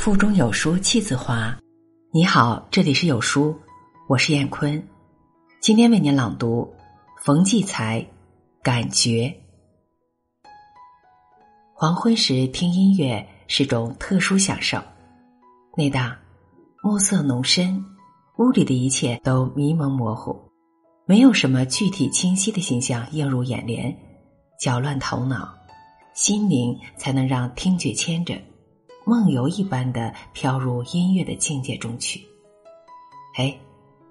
腹中有书气自华。你好，这里是有书，我是燕坤。今天为您朗读冯骥才《感觉》。黄昏时听音乐是种特殊享受。那当暮色浓深，屋里的一切都迷蒙模糊，没有什么具体清晰的形象映入眼帘，搅乱头脑。心灵才能让听觉牵着，梦游一般的飘入音乐的境界中去。哎，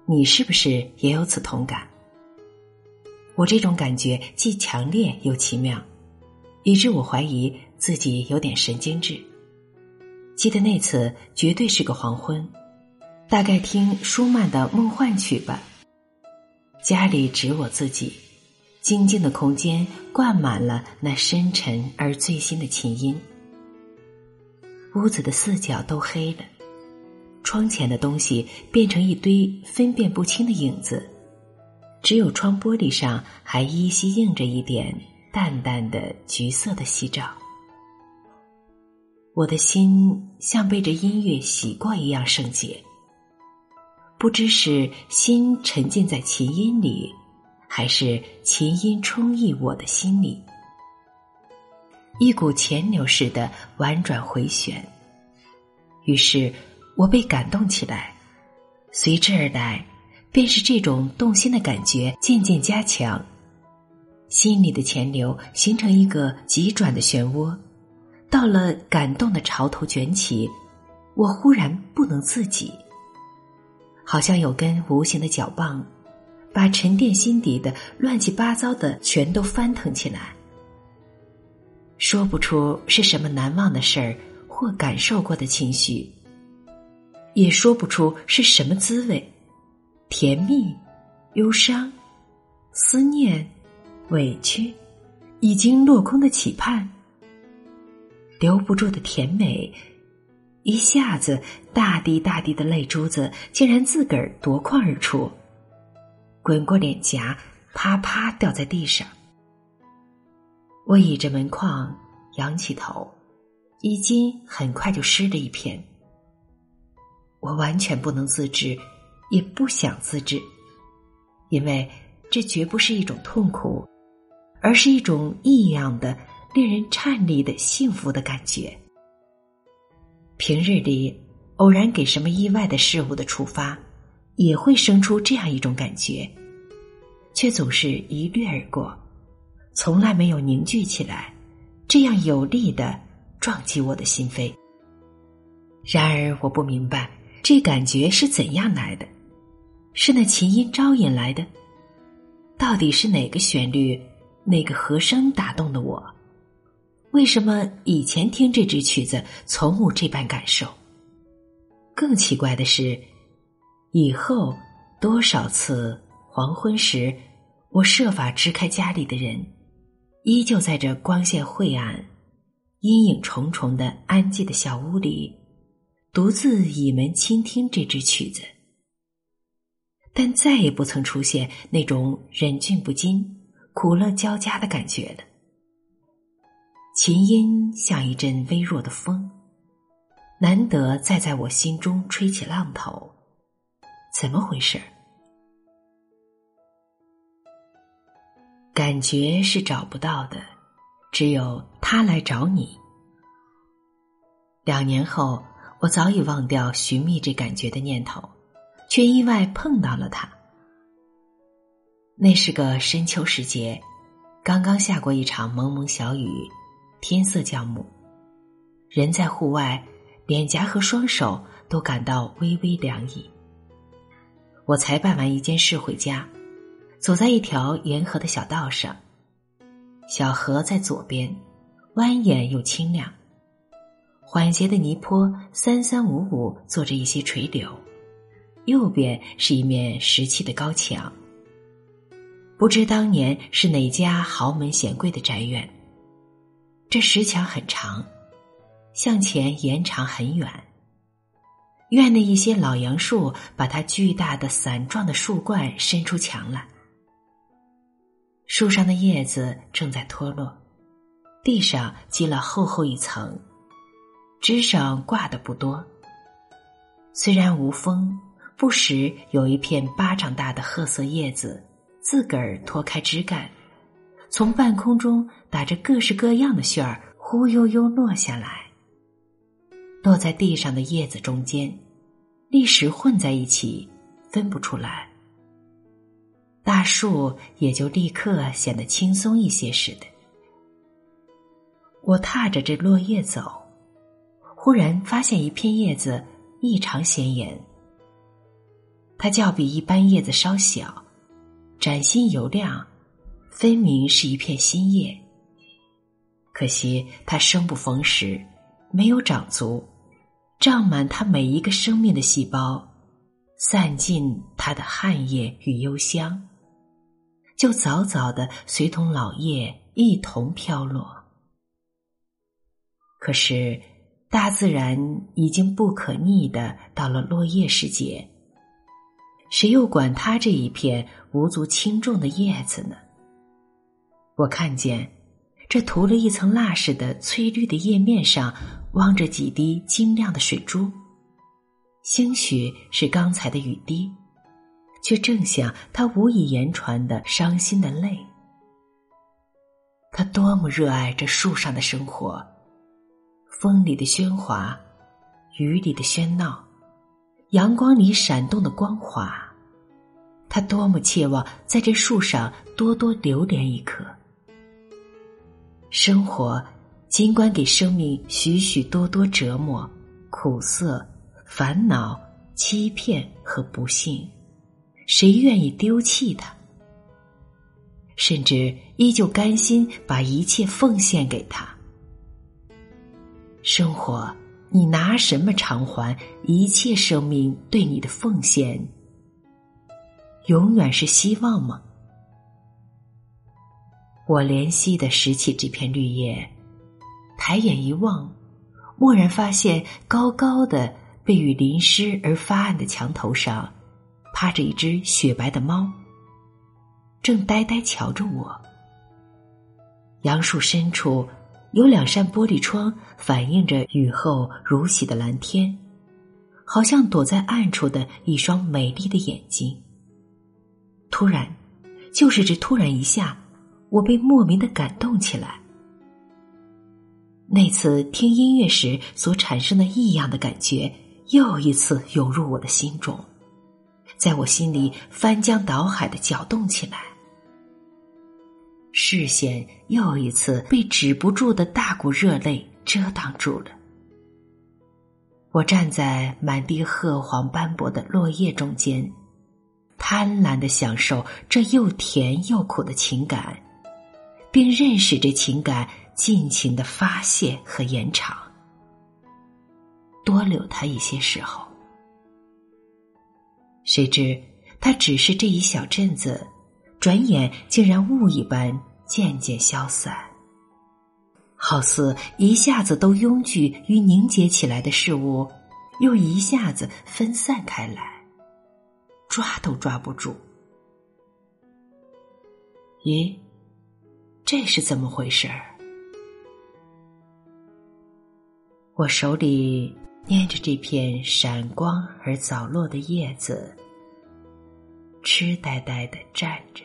你是不是也有此同感？我这种感觉既强烈又奇妙，以致我怀疑自己有点神经质。记得那次绝对是个黄昏，大概听舒曼的《梦幻曲》吧。家里只我自己。静静的空间灌满了那深沉而醉心的琴音，屋子的四角都黑了，窗前的东西变成一堆分辨不清的影子，只有窗玻璃上还依稀映着一点淡淡的橘色的夕照。我的心像被这音乐洗过一样圣洁，不知是心沉浸在琴音里。还是琴音充溢我的心里，一股潜流似的婉转回旋。于是我被感动起来，随之而来，便是这种动心的感觉渐渐加强，心里的潜流形成一个急转的漩涡，到了感动的潮头卷起，我忽然不能自己，好像有根无形的脚棒。把沉淀心底的乱七八糟的全都翻腾起来，说不出是什么难忘的事儿或感受过的情绪，也说不出是什么滋味，甜蜜、忧伤、思念、委屈，已经落空的期盼，留不住的甜美，一下子大滴大滴的泪珠子竟然自个儿夺眶而出。滚过脸颊，啪啪掉在地上。我倚着门框，仰起头，衣襟很快就湿了一片。我完全不能自制，也不想自制，因为这绝不是一种痛苦，而是一种异样的、令人颤栗的幸福的感觉。平日里，偶然给什么意外的事物的触发。也会生出这样一种感觉，却总是一掠而过，从来没有凝聚起来，这样有力的撞击我的心扉。然而我不明白这感觉是怎样来的，是那琴音招引来的？到底是哪个旋律、哪个和声打动的我？为什么以前听这支曲子从无这般感受？更奇怪的是。以后多少次黄昏时，我设法支开家里的人，依旧在这光线晦暗、阴影重重的安静的小屋里，独自倚门倾听这支曲子，但再也不曾出现那种忍俊不禁、苦乐交加的感觉了。琴音像一阵微弱的风，难得再在我心中吹起浪头。怎么回事？感觉是找不到的，只有他来找你。两年后，我早已忘掉寻觅这感觉的念头，却意外碰到了他。那是个深秋时节，刚刚下过一场蒙蒙小雨，天色将暮，人在户外，脸颊和双手都感到微微凉意。我才办完一件事回家，走在一条沿河的小道上，小河在左边，蜿蜒又清亮。缓斜的泥坡三三五五做着一些垂柳，右边是一面石砌的高墙。不知当年是哪家豪门显贵的宅院。这石墙很长，向前延长很远。院内一些老杨树，把它巨大的伞状的树冠伸出墙来。树上的叶子正在脱落，地上积了厚厚一层。枝上挂的不多。虽然无风，不时有一片巴掌大的褐色叶子自个儿脱开枝干，从半空中打着各式各样的旋儿，忽悠悠落下来，落在地上的叶子中间，立时混在一起，分不出来。大树也就立刻显得轻松一些似的。我踏着这落叶走，忽然发现一片叶子异常显眼。它较比一般叶子稍小，崭新油亮，分明是一片新叶。可惜它生不逢时，没有长足，胀满它每一个生命的细胞，散尽它的汗液与幽香。就早早的随同老叶一同飘落。可是，大自然已经不可逆的到了落叶时节，谁又管它这一片无足轻重的叶子呢？我看见这涂了一层蜡似的翠绿的叶面上，汪着几滴晶亮的水珠，兴许是刚才的雨滴。却正像他无以言传的伤心的泪。他多么热爱这树上的生活，风里的喧哗，雨里的喧闹，阳光里闪动的光华。他多么切望在这树上多多流连一刻。生活尽管给生命许许多多折磨、苦涩、烦恼、欺骗和不幸。谁愿意丢弃他？甚至依旧甘心把一切奉献给他。生活，你拿什么偿还一切生命对你的奉献？永远是希望吗？我怜惜的拾起这片绿叶，抬眼一望，蓦然发现高高的被雨淋湿而发暗的墙头上。趴着一只雪白的猫，正呆呆瞧着我。杨树深处有两扇玻璃窗，反映着雨后如洗的蓝天，好像躲在暗处的一双美丽的眼睛。突然，就是这突然一下，我被莫名的感动起来。那次听音乐时所产生的异样的感觉，又一次涌入我的心中。在我心里翻江倒海的搅动起来，视线又一次被止不住的大股热泪遮挡住了。我站在满地褐黄斑驳的落叶中间，贪婪的享受这又甜又苦的情感，并认识这情感尽情的发泄和延长，多留他一些时候。谁知，它只是这一小阵子，转眼竟然雾一般渐渐消散，好似一下子都拥聚与凝结起来的事物，又一下子分散开来，抓都抓不住。咦，这是怎么回事儿？我手里念着这片闪光而早落的叶子。痴呆呆的站着。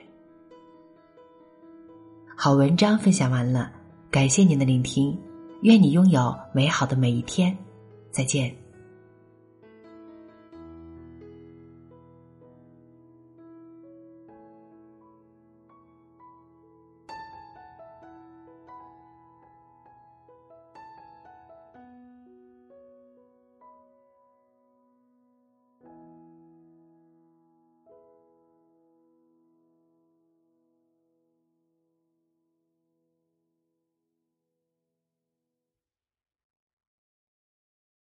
好文章分享完了，感谢您的聆听，愿你拥有美好的每一天，再见。